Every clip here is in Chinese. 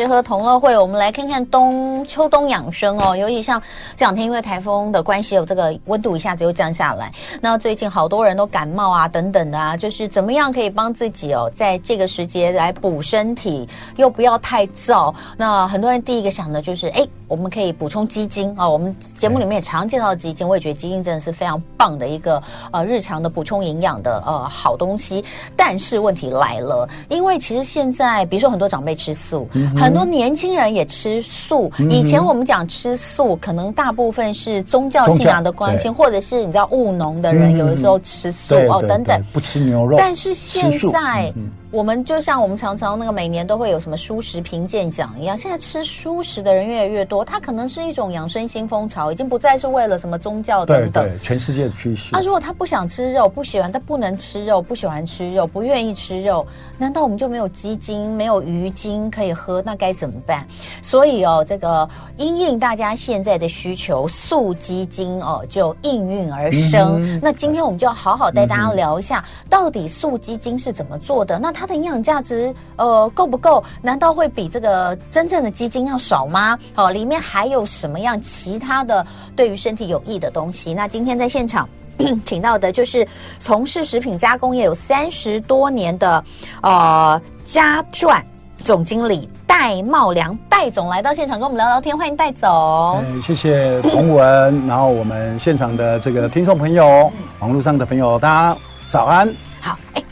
食喝同乐会，我们来看看冬秋冬养生哦。尤其像这两天，因为台风的关系，有这个温度一下子又降下来。那最近好多人都感冒啊，等等的啊，就是怎么样可以帮自己哦，在这个时节来补身体，又不要太燥。那很多人第一个想的就是，哎，我们可以补充鸡精啊。我们节目里面也常介绍鸡精，我也觉得鸡精真的是非常棒的一个呃日常的补充营养的呃好东西。但是问题来了，因为其实现在比如说很多长辈吃素，很 多年轻人也吃素。嗯、以前我们讲吃素，可能大部分是宗教信仰的关心，或者是你知道务农的人，有的时候吃素、嗯、哦等等，不吃牛肉。但是现在。我们就像我们常常那个每年都会有什么蔬食评鉴奖一样，现在吃蔬食的人越来越多，它可能是一种养生新风潮，已经不再是为了什么宗教等等。对对，全世界的趋势。啊，如果他不想吃肉，不喜欢，他不能吃肉，不喜欢吃肉，不愿意吃肉，难道我们就没有鸡精、没有鱼精可以喝？那该怎么办？所以哦，这个因应大家现在的需求，素鸡精哦就应运而生。嗯、那今天我们就要好好带大家聊一下，嗯、到底素鸡精是怎么做的？那它它的营养价值呃够不够？难道会比这个真正的鸡精要少吗？哦，里面还有什么样其他的对于身体有益的东西？那今天在现场 请到的就是从事食品加工业有三十多年的呃家传总经理戴茂良戴总来到现场跟我们聊聊天，欢迎戴总。谢谢彤雯，然后我们现场的这个听众朋友，网络上的朋友，大家早安。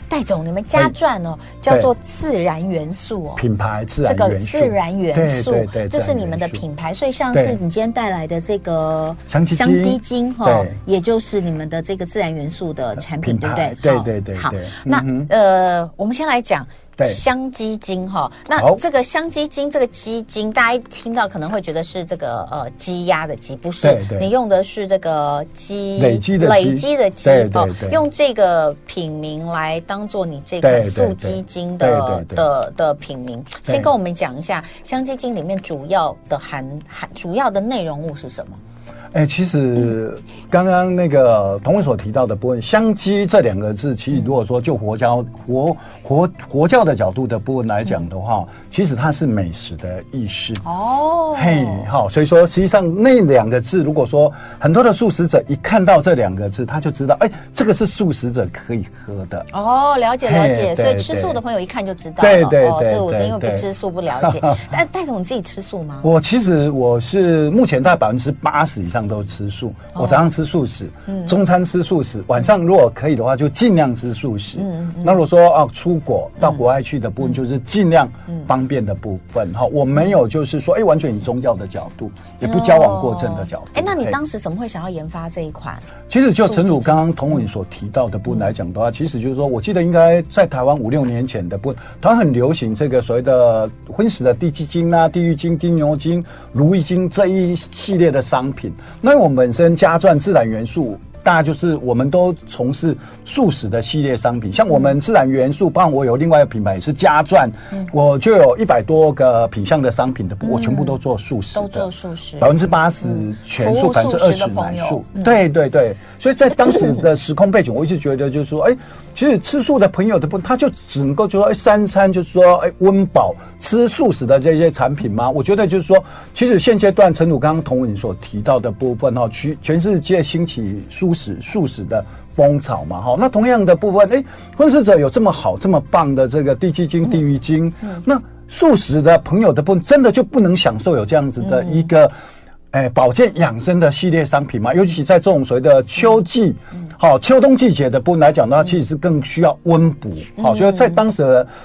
戴总，你们家传哦，叫做自然元素哦，品牌自然元素，这个自然元素，对对，这是你们的品牌。所以像是你今天带来的这个香鸡香精哈，也就是你们的这个自然元素的产品，对不对？对对对。好，那呃，我们先来讲。香鸡精哈，那这个香鸡精这个鸡精，大家一听到可能会觉得是这个呃鸡鸭的鸡，不是？你用的是这个鸡累积的累积的鸡哦，用这个品名来当做你这个素鸡精的的的品名。先跟我们讲一下香鸡精里面主要的含含主要的内容物是什么？哎、欸，其实刚刚那个同文所提到的部分，“香鸡”这两个字，其实如果说就佛教、佛佛佛教的角度的部分来讲的话，嗯、其实它是美食的意思。哦，嘿，好，所以说实际上那两个字，如果说很多的素食者一看到这两个字，他就知道，哎、欸，这个是素食者可以喝的。哦，了解了解，所以吃素的朋友一看就知道了。对对对，这我因为不吃素不了解。但戴总，你自己吃素吗？我其实我是目前大概百分之八十以上。都吃素，我早上吃素食，嗯，中餐吃素食，晚上如果可以的话，就尽量吃素食。嗯，那如果说啊，出国到国外去的部分，就是尽量方便的部分。哈，我没有就是说，哎，完全以宗教的角度，也不交往过正的角度。哎，那你当时怎么会想要研发这一款？其实就陈主刚刚彤雯所提到的部分来讲的话，其实就是说我记得应该在台湾五六年前的部分，它很流行这个所谓的荤食的地鸡精啊、地狱精、丁牛精、如意精这一系列的商品。那我们本身加钻自然元素。大家就是我们都从事素食的系列商品，像我们自然元素，包括我有另外一个品牌也是家钻，我就有一百多个品相的商品的，我全部都做素食，都做素食，百分之八十全素，百分之二十奶素。对对对，所以在当时的时空背景，我一直觉得就是说，哎，其实吃素的朋友的不，他就只能够就说，哎，三餐就是说，哎，温饱吃素食的这些产品吗？我觉得就是说，其实现阶段，诚如刚刚彤雯所提到的部分哈，全全世界兴起素。素食素食的风潮嘛，哈，那同样的部分，哎，荤食者有这么好、这么棒的这个地基精、地狱精，嗯嗯、那素食的朋友的部分，真的就不能享受有这样子的一个，哎，保健养生的系列商品嘛？尤其在这种所谓的秋季。好，秋冬季节的部分来讲的话，其实是更需要温补。好，所以在当时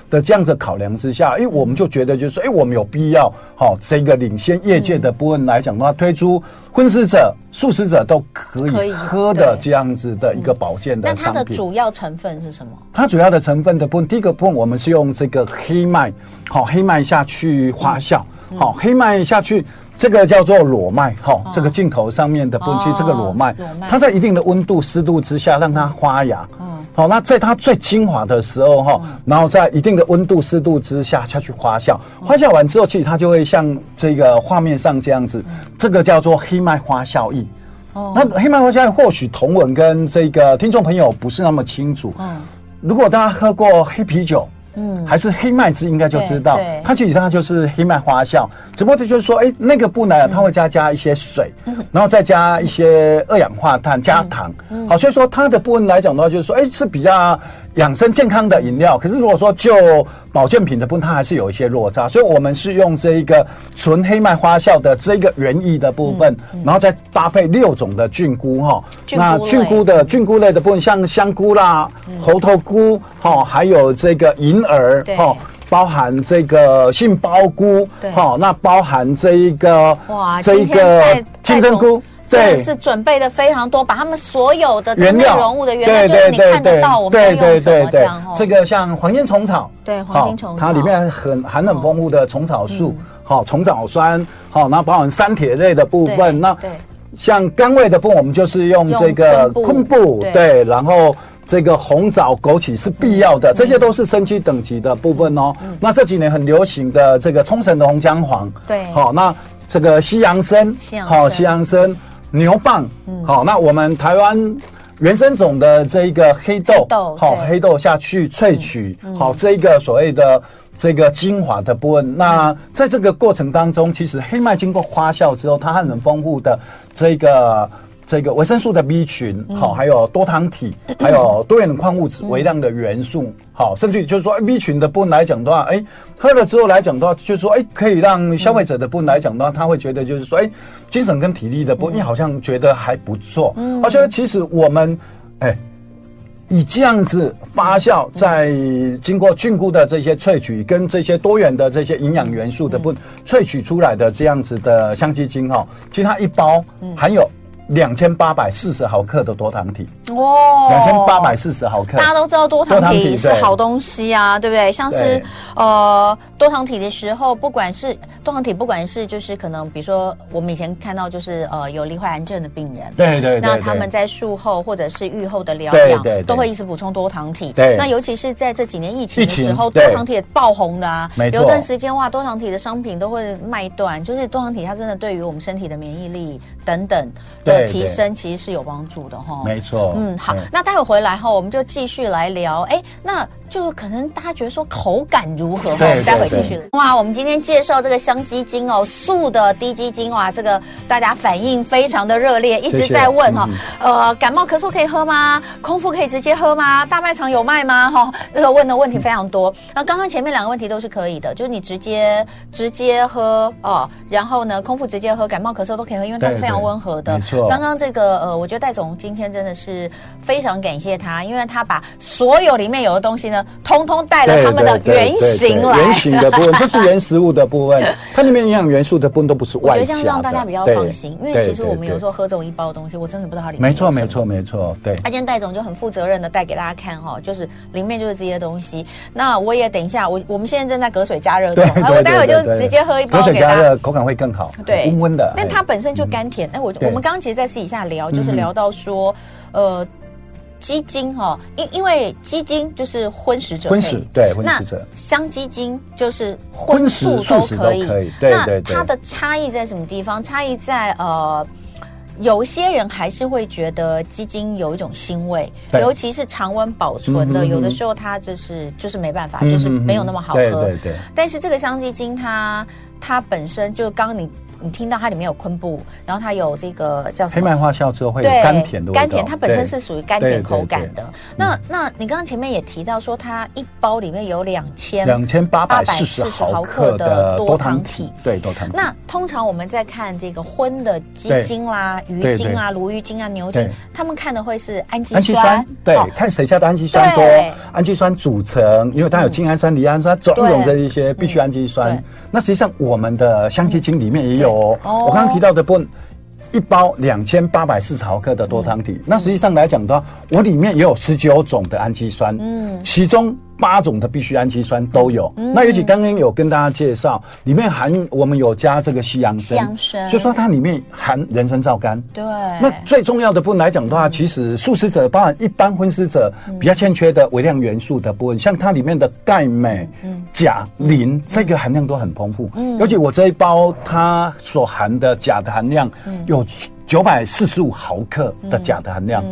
的这样子考量之下，因为我们就觉得就是说，哎，我们有必要好这个领先业界的部分来讲的话，推出荤食者、素食者都可以喝的这样子的一个保健的商品。那它的主要成分是什么？它主要的成分的部分，第一个部分我们是用这个黑麦，好，黑麦下去发酵，好，黑麦下去。这个叫做裸麦，哈，这个镜头上面的部分，其实这个裸麦，它在一定的温度、湿度之下让它发芽，嗯，好，那在它最精华的时候，哈，然后在一定的温度、湿度之下下去发酵，发酵完之后，其实它就会像这个画面上这样子，这个叫做黑麦花效应。哦，那黑麦花效应或许同文跟这个听众朋友不是那么清楚，嗯，如果大家喝过黑啤酒。嗯，还是黑麦汁，应该就知道，它其实上就是黑麦发酵，只不过这就是说，哎，那个不呢，它会加加一些水，然后再加一些二氧化碳，加糖，好，所以说它的部分来讲的话，就是说，哎，是比较。养生健康的饮料，可是如果说就保健品的部分，它还是有一些落差，所以我们是用这一个纯黑麦发酵的这一个原液的部分，嗯嗯、然后再搭配六种的菌菇哈。那菌菇的菌菇类的部分，像香菇啦、嗯、猴头菇哈，还有这个银耳哈，包含这个杏鲍菇哈，那包含这一个哇，这一个金针菇。对，是准备的非常多，把他们所有的内容物的原料，就是你看得到，我们要用什么这样哦。这个像黄金虫草，对，黄金虫草，它里面很含很丰富的虫草素，好，虫草酸，好，然后包含三铁类的部分。那像甘味的部分，我们就是用这个昆布，对，然后这个红枣、枸杞是必要的，这些都是升级等级的部分哦。那这几年很流行的这个冲绳的红姜黄，对，好，那这个西洋参，好，西洋参。牛蒡，嗯，好，那我们台湾原生种的这一个黑豆，好，黑豆下去萃取，好，这一个所谓的这个精华的部分。那在这个过程当中，其实黑麦经过发酵之后，它还很丰富的这个。这个维生素的 B 群，好，还有多糖体，还有多元的矿物质、微量的元素，好，甚至就是说 B 群的部分来讲的话，哎，喝了之后来讲的话，就是说，哎，可以让消费者的部分来讲的话，他会觉得就是说，哎，精神跟体力的部分，你好像觉得还不错。而且其实我们，哎，以这样子发酵，在经过菌菇的这些萃取，跟这些多元的这些营养元素的部分萃取出来的这样子的香鸡精哈，其实它一包含有。两千八百四十毫克的多糖体。哦，两千八百四十毫克，大家都知道多糖体是好东西啊，对不对？像是呃多糖体的时候，不管是多糖体，不管是就是可能，比如说我们以前看到就是呃有罹患癌症的病人，对对，那他们在术后或者是愈后的疗养，都会一直补充多糖体。对，那尤其是在这几年疫情的时候，多糖体也爆红的啊，没错，有段时间哇，多糖体的商品都会卖断，就是多糖体它真的对于我们身体的免疫力等等。提升其实是有帮助的哈，没错。嗯，好，那待会回来哈，我们就继续来聊。哎，那就可能大家觉得说口感如何？哈，待会继续。哇，我们今天介绍这个香鸡精哦，素的低鸡精哇，这个大家反应非常的热烈，一直在问哈。呃，感冒咳嗽可以喝吗？空腹可以直接喝吗？大卖场有卖吗？哈，这个问的问题非常多。那刚刚前面两个问题都是可以的，就是你直接直接喝哦，然后呢，空腹直接喝，感冒咳嗽都可以喝，因为它是非常温和的。没错。刚刚这个呃，我觉得戴总今天真的是非常感谢他，因为他把所有里面有的东西呢，通通带了他们的原型来。原型的部分，这是原食物的部分，它里面营养元素的部分都不是外加的。我觉得这样让大家比较放心，因为其实我们有时候喝这种一包的东西，我真的不知道它里面。没错，没错，没错。对。他今天戴总就很负责任的带给大家看哈，就是里面就是这些东西。那我也等一下，我我们现在正在隔水加热中，我待会就直接喝一包给大家。隔水加热口感会更好，对，温温的。但它本身就甘甜。哎，我我们刚刚其实在私底下聊，就是聊到说，呃，鸡精哈，因因为鸡精就是荤食者，荤食对，荤食者。香鸡精就是荤素都可以，对对。那它的差异在什么地方？差异在呃，有些人还是会觉得鸡精有一种腥味，尤其是常温保存的，有的时候它就是就是没办法，就是没有那么好喝。对对对。但是这个香鸡精它它本身就刚刚你。你听到它里面有昆布，然后它有这个叫什么？黑麦花酵之后会有甘甜的味道。甘甜，它本身是属于甘甜口感的。那那你刚刚前面也提到说，它一包里面有两千两千八百四十毫克的多糖体。对，多糖体。那通常我们在看这个荤的鸡精啦、鱼精啊、鲈鱼精啊、牛精，他们看的会是氨基酸。对，看谁家的氨基酸多，氨基酸组成，因为它有精氨酸、离氨酸、种种这一些必需氨基酸。那实际上我们的香鸡精里面也有。哦，我刚刚提到的不，一包两千八百四十毫克的多糖体，那实际上来讲的话，我里面也有十九种的氨基酸，嗯，其中。八种的必需氨基酸都有，嗯、那尤其刚刚有跟大家介绍，里面含我们有加这个西洋参，所以说它里面含人参皂苷。对，那最重要的部分来讲的话，嗯、其实素食者，包含一般荤食者比较欠缺的微量元素的部分，嗯、像它里面的钙、镁、钾、磷，这个含量都很丰富。嗯，尤其我这一包它所含的钾的含量有九百四十五毫克的钾的含量。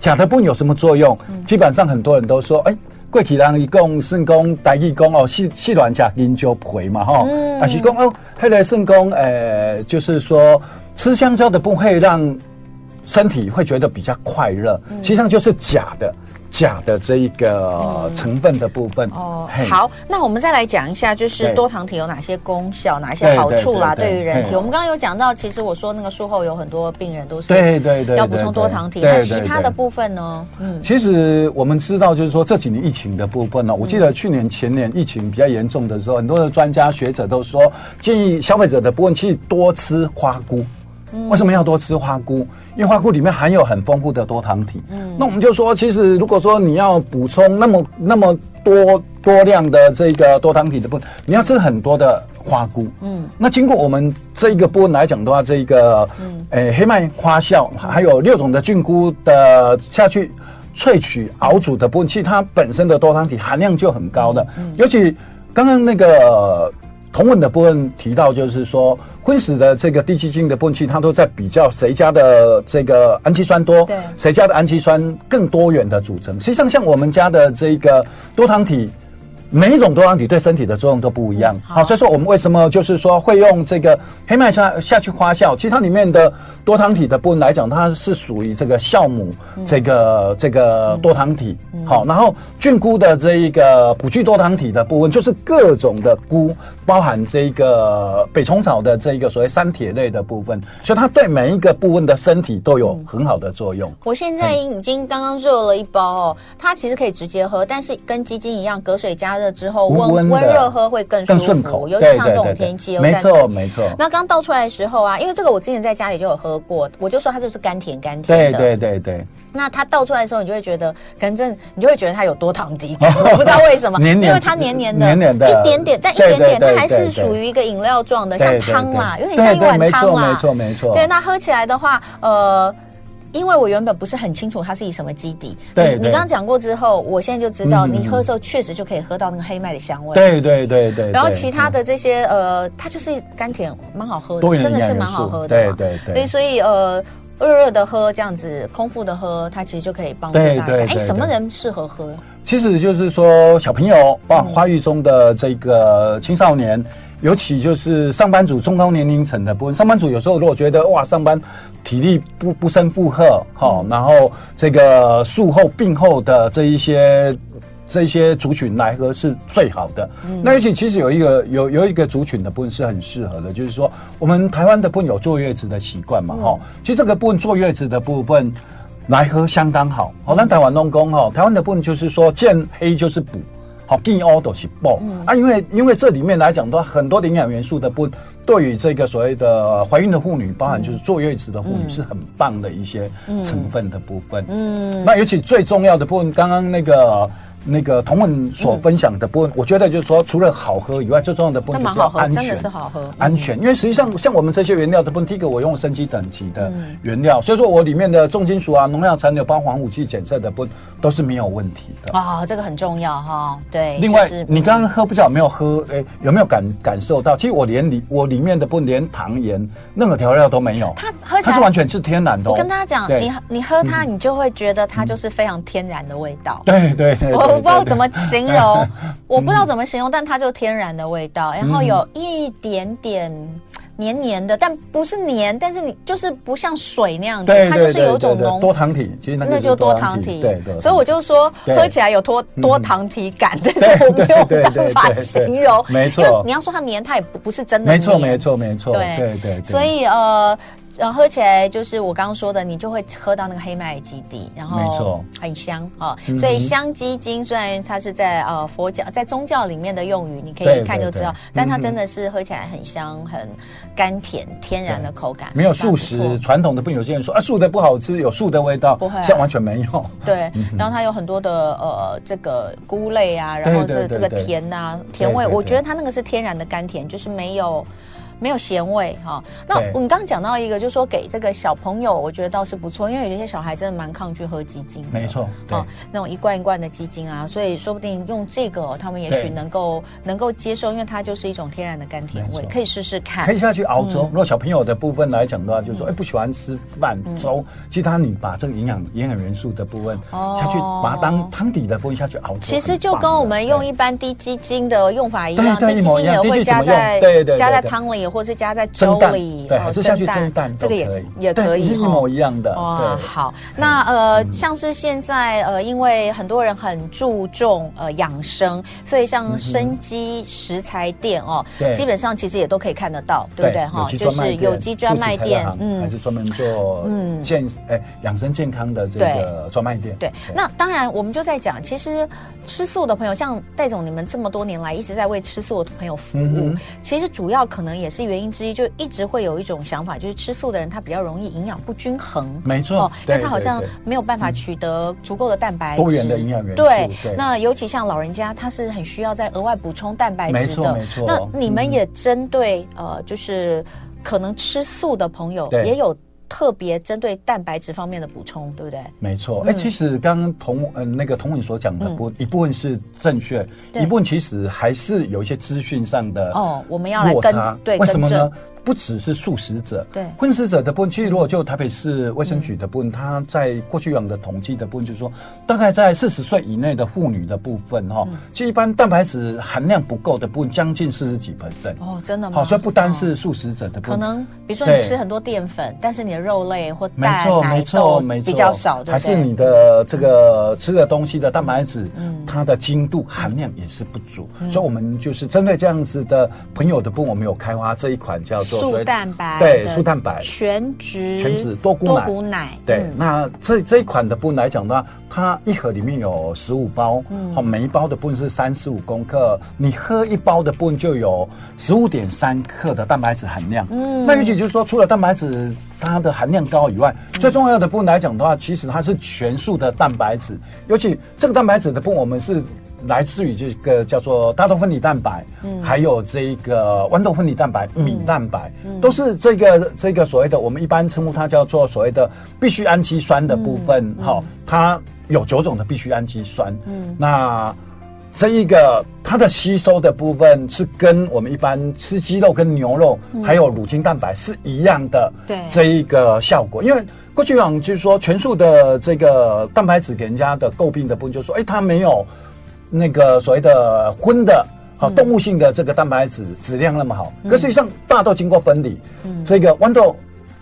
钾、嗯。嗯、的部分有什么作用？嗯、基本上很多人都说，哎、欸。过去人伊讲算讲台语讲哦，细细软甲银就皮嘛吼，但是讲哦，后来算讲诶，就是说吃香蕉的不会让身体会觉得比较快乐，实际上就是假的。钾的这一个成分的部分、嗯、哦，好，那我们再来讲一下，就是多糖体有哪些功效，哪些好处啦？对于人体，我们刚刚有讲到，其实我说那个术后有很多病人都是对对对要补充多糖体，那其他的部分呢？嗯，其实我们知道，就是说这几年疫情的部分呢，我记得去年前年疫情比较严重的时候，很多的专家学者都说建议消费者的部分去多吃花菇。为什么要多吃花菇？因为花菇里面含有很丰富的多糖体。嗯，那我们就说，其实如果说你要补充那么那么多多量的这个多糖体的部分，你要吃很多的花菇。嗯，那经过我们这一个部分来讲的话，这一个嗯，诶，黑麦花酵还有六种的菌菇的下去萃取熬煮的部分，其实它本身的多糖体含量就很高的。嗯，尤其刚刚那个。同文的部分提到，就是说昏死的这个地基金的部分，其实它都在比较谁家的这个氨基酸多，对，谁家的氨基酸更多元的组成。实际上，像我们家的这个多糖体。每一种多糖体对身体的作用都不一样，好，所以说我们为什么就是说会用这个黑麦下下去发酵？其实它里面的多糖体的部分来讲，它是属于这个酵母这个这个多糖体，好，然后菌菇的这一个补聚多糖体的部分，就是各种的菇，包含这个北虫草的这一个所谓三铁类的部分，所以它对每一个部分的身体都有很好的作用。我现在已经刚刚热了一包哦，它其实可以直接喝，但是跟鸡精一样，隔水加。热之后温温热喝会更舒服，顺口，尤其像这种天气，没错没错。那刚倒出来的时候啊，因为这个我之前在家里就有喝过，我就说它就是甘甜甘甜的。对对对对。那它倒出来的时候，你就会觉得，反正你就会觉得它有多糖低，我不知道为什么，因为它黏黏的，黏黏的，一点点，但一点点，它还是属于一个饮料状的，像汤啦，有点像一碗汤嘛。没错没错。对，那喝起来的话，呃。因为我原本不是很清楚它是以什么基底，对，你刚刚讲过之后，我现在就知道，你喝的时候确实就可以喝到那个黑麦的香味。对对对对。然后其他的这些呃，它就是甘甜，蛮好喝的，真的是蛮好喝的。对对对。所以所以呃，热热的喝这样子，空腹的喝，它其实就可以帮助大家。哎，什么人适合喝？其实就是说小朋友哇，发育中的这个青少年。尤其就是上班族中高年龄层的部分，上班族有时候如果觉得哇，上班体力不不胜负荷，好，然后这个术后病后的这一些这一些族群来喝是最好的。嗯、那尤其其实有一个有有一个族群的部分是很适合的，就是说我们台湾的部分有坐月子的习惯嘛，哈、嗯，其实这个部分坐月子的部分来喝相当好。好，那台湾农工哈，台湾的部分就是说见黑就是补。好，金欧都是补啊，因为因为这里面来讲的话，很多的营养元素的不对于这个所谓的怀孕的妇女，包含就是坐月子的妇女，是很棒的一些成分的部分。嗯，那尤其最重要的部分，刚刚那个。那个同文所分享的部分，我觉得就是说，除了好喝以外，最重要的部分就是要安全，真的是好喝，安全。因为实际上，像我们这些原料的部分，第一个我用升级等级的原料，所以说我里面的重金属啊、农药残留、包防腐剂检测的部分都是没有问题的啊，这个很重要哈。对，另外你刚刚喝不知没有喝，哎，有没有感感受到？其实我连里我里面的不连糖盐任何调料都没有，它喝它是完全是天然的。我跟大家讲，你你喝它，你就会觉得它就是非常天然的味道。对对对。我不知道怎么形容，我不知道怎么形容，但它就天然的味道，然后有一点点黏黏的，但不是黏，但是你就是不像水那样子，它就是有一种浓多糖体，其实那就多糖体，对对。所以我就说喝起来有多多糖体感，但是我没有办法形容，没错。你要说它黏，它也不不是真的，没错没错没错，对对对。所以呃。然后喝起来就是我刚刚说的，你就会喝到那个黑麦基底，然后没错，很香啊。所以香鸡精虽然它是在呃佛教在宗教里面的用语，你可以一看就知道，但它真的是喝起来很香，很甘甜，天然的口感。没有素食传统的，不有些人说啊素的不好吃，有素的味道，不会，像完全没有。对，然后它有很多的呃这个菇类啊，然后这这个甜呐甜味，我觉得它那个是天然的甘甜，就是没有。没有咸味哈。那我们刚刚讲到一个，就是说给这个小朋友，我觉得倒是不错，因为有些小孩真的蛮抗拒喝鸡精。没错，哦，那种一罐一罐的鸡精啊，所以说不定用这个，他们也许能够能够接受，因为它就是一种天然的甘甜味，可以试试看。可以下去熬粥。如果小朋友的部分来讲的话，就是说哎不喜欢吃饭粥，其他你把这个营养营养元素的部分下去，把它当汤底的部分下去熬粥。其实就跟我们用一般滴鸡精的用法一样，滴鸡精也会加在对对加在汤里，或是加在粥里，对，还是下去蒸蛋，这个也也可以，一模一样的。哇，好，那呃，像是现在呃，因为很多人很注重呃养生，所以像生机食材店哦，基本上其实也都可以看得到，对不对哈？就是有机专卖店，嗯，还是专门做嗯。健哎养生健康的这个专卖店。对，那当然我们就在讲，其实吃素的朋友，像戴总你们这么多年来一直在为吃素的朋友服务，其实主要可能也是原因之一，就一直会有一种想法，就是吃素的人他比较容易营养不均衡，没错，因为他好像没有办法取得足够的蛋白质，多元的营养元素。对，那尤其像老人家，他是很需要再额外补充蛋白质的。没错，没错。那你们也针对呃，就是可能吃素的朋友也有。特别针对蛋白质方面的补充，对不对？没错，哎、嗯，其实刚刚童嗯那个童颖所讲的部、嗯、一部分是正确，一部分其实还是有一些资讯上的哦，我们要来跟对为什么呢？不只是素食者，对荤食者的部分，其实如果就台北市卫生局的部分，他在过去有的统计的部分，就是说，大概在四十岁以内的妇女的部分，哈，其实一般蛋白质含量不够的部分，将近四十几 percent。哦，真的吗？好，所以不单是素食者的部分，可能比如说你吃很多淀粉，但是你的肉类或蛋奶豆比较少，还是你的这个吃的东西的蛋白质，它的精度含量也是不足。所以，我们就是针对这样子的朋友的部分，我们有开发这一款叫。素蛋白对素蛋白全脂全脂多谷奶对，那这这一款的部分来讲的话，它一盒里面有十五包，好，每一包的部分是三十五公克，你喝一包的部分就有十五点三克的蛋白质含量。嗯，那尤其就是说，除了蛋白质它的含量高以外，最重要的部分来讲的话，其实它是全素的蛋白质，尤其这个蛋白质的部分，我们是。来自于这个叫做大豆分离蛋白，嗯，还有这个豌豆分离蛋白、米蛋白，嗯，都是这个这个所谓的我们一般称呼它叫做所谓的必需氨基酸的部分，哈，嗯，它有九种的必需氨基酸，嗯，那这一个它的吸收的部分是跟我们一般吃鸡肉跟牛肉还有乳清蛋白是一样的，对，这一个效果，因为过去讲就是说全素的这个蛋白质给人家的诟病的部分，就是说，哎，它没有。那个所谓的荤的，好动物性的这个蛋白质质量那么好，可实际上大豆经过分离，这个豌豆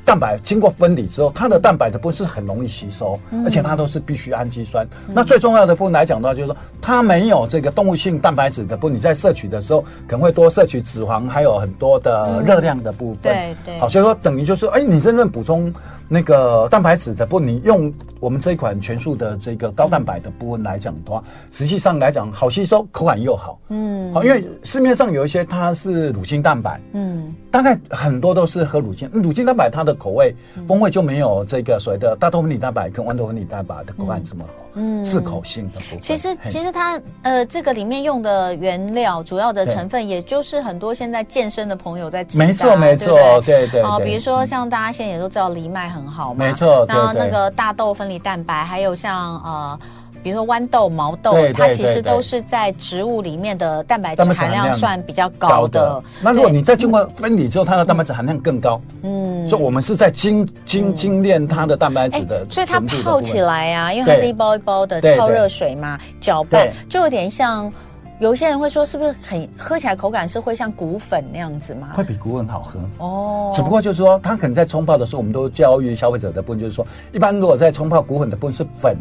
蛋白经过分离之后，它的蛋白的部分是很容易吸收，而且它都是必需氨基酸。那最重要的部分来讲的话，就是说它没有这个动物性蛋白质的部分，你在摄取的时候可能会多摄取脂肪，还有很多的热量的部分。对对。好，所以说等于就是，哎，你真正补充。那个蛋白质的部分，你用我们这一款全素的这个高蛋白的部分来讲的话，实际上来讲好吸收，口感又好。嗯，好，因为市面上有一些它是乳清蛋白，嗯，大概很多都是喝乳清，乳清蛋白它的口味风味就没有这个所谓的大豆分离蛋白跟豌豆分离蛋白的口感这么好。嗯，适口性的部分。其实其实它呃这个里面用的原料主要的成分，也就是很多现在健身的朋友在吃。没错没错，对对。啊，比如说像大家现在也都知道藜麦。很好嘛，没错。然后那个大豆分离蛋白，还有像呃，比如说豌豆、毛豆，它其实都是在植物里面的蛋白质含量算比较高的。那如果你再经过分离之后，它的蛋白质含量更高。嗯，所以我们是在精精精炼它的蛋白质的。所以它泡起来啊，因为它是一包一包的泡热水嘛，搅拌就有点像。有些人会说，是不是很喝起来口感是会像谷粉那样子吗？会比谷粉好喝哦。只不过就是说，它可能在冲泡的时候，我们都教育消费者的部分，就是说，一般如果在冲泡谷粉的部分是粉，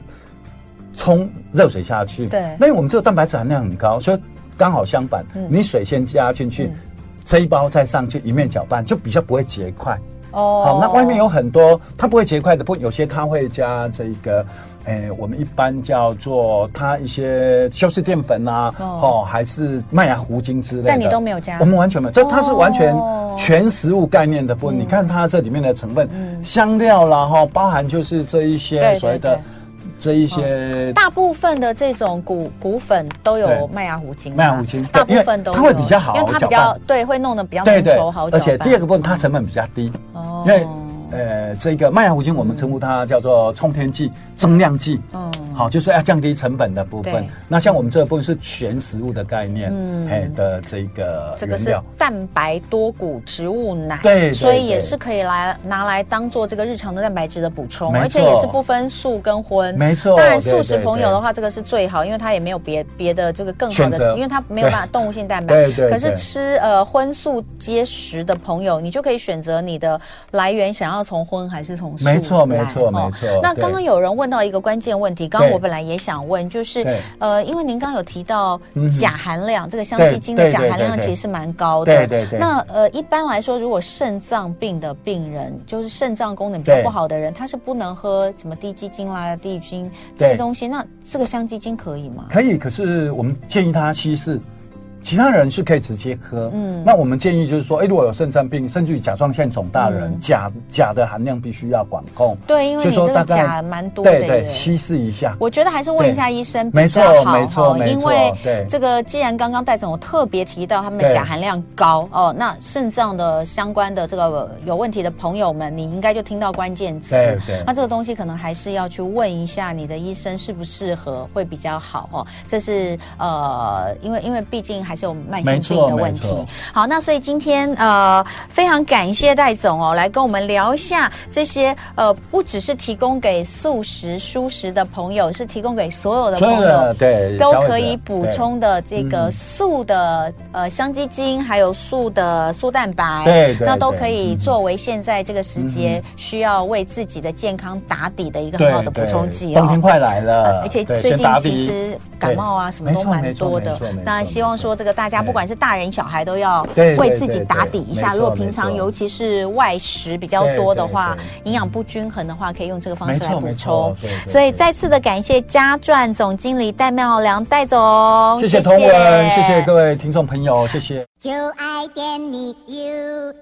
冲热水下去。对。那因为我们这个蛋白质含量很高，所以刚好相反，嗯、你水先加进去，嗯、这一包再上去，一面搅拌就比较不会结块。哦。好，那外面有很多它不会结块的不，有些它会加这个。诶，我们一般叫做它一些修饰淀粉啊，哦，还是麦芽糊精之类的。但你都没有加？我们完全没有，这它是完全全食物概念的部分。你看它这里面的成分，香料啦，哈，包含就是这一些所谓的这一些，大部分的这种谷谷粉都有麦芽糊精，麦芽糊精，大部分都它会比较好，因为它比较对，会弄得比较浓稠好，而且第二个部分它成本比较低，哦，因为。呃，这个麦芽糊精我们称呼它叫做冲天剂、增量剂。嗯，好，就是要降低成本的部分。那像我们这个部分是全食物的概念，嗯，哎的这个这个是蛋白多谷植物奶，对，所以也是可以来拿来当做这个日常的蛋白质的补充，而且也是不分素跟荤。没错，当然素食朋友的话，这个是最好，因为它也没有别别的这个更好的，因为它没有办法动物性蛋白。对对。可是吃呃荤素皆食的朋友，你就可以选择你的来源想。要从荤还是从素？没错，没错，没错。那刚刚有人问到一个关键问题，刚刚我本来也想问，就是呃，因为您刚刚有提到钾含量，这个香鸡精的钾含量其实是蛮高的。对对对。那呃，一般来说，如果肾脏病的病人，就是肾脏功能比较不好的人，他是不能喝什么低基精啦、低菌这些东西。那这个香鸡精可以吗？可以，可是我们建议他稀释。其他人是可以直接喝，嗯，那我们建议就是说，哎，如果有肾脏病，甚至于甲状腺肿大的人，钾钾的含量必须要管控。对，因为你这个钾蛮多的。对对，稀释一下。我觉得还是问一下医生比较好。没错，没错，没错。因为这个既然刚刚戴总特别提到他们的钾含量高哦，那肾脏的相关的这个有问题的朋友们，你应该就听到关键词。对对。那这个东西可能还是要去问一下你的医生适不适合会比较好哦。这是呃，因为因为毕竟还。就慢性病的问题。好，那所以今天呃，非常感谢戴总哦，来跟我们聊一下这些呃，不只是提供给素食、蔬食的朋友，是提供给所有的朋友，对，都可以补充的这个素的呃香鸡精，还有素的素蛋白，对，那都可以作为现在这个时节需要为自己的健康打底的一个很好的补充剂哦。冬天快来了，而且最近其实感冒啊什么都蛮多的，那希望说这个。大家不管是大人小孩都要为自己打底一下。如果平常尤其是外食比较多的话，营养不均衡的话，可以用这个方式来补充。所以再次的感谢嘉传总经理戴妙良戴总，谢谢谢谢各位听众朋友，谢谢。就爱点你 UFO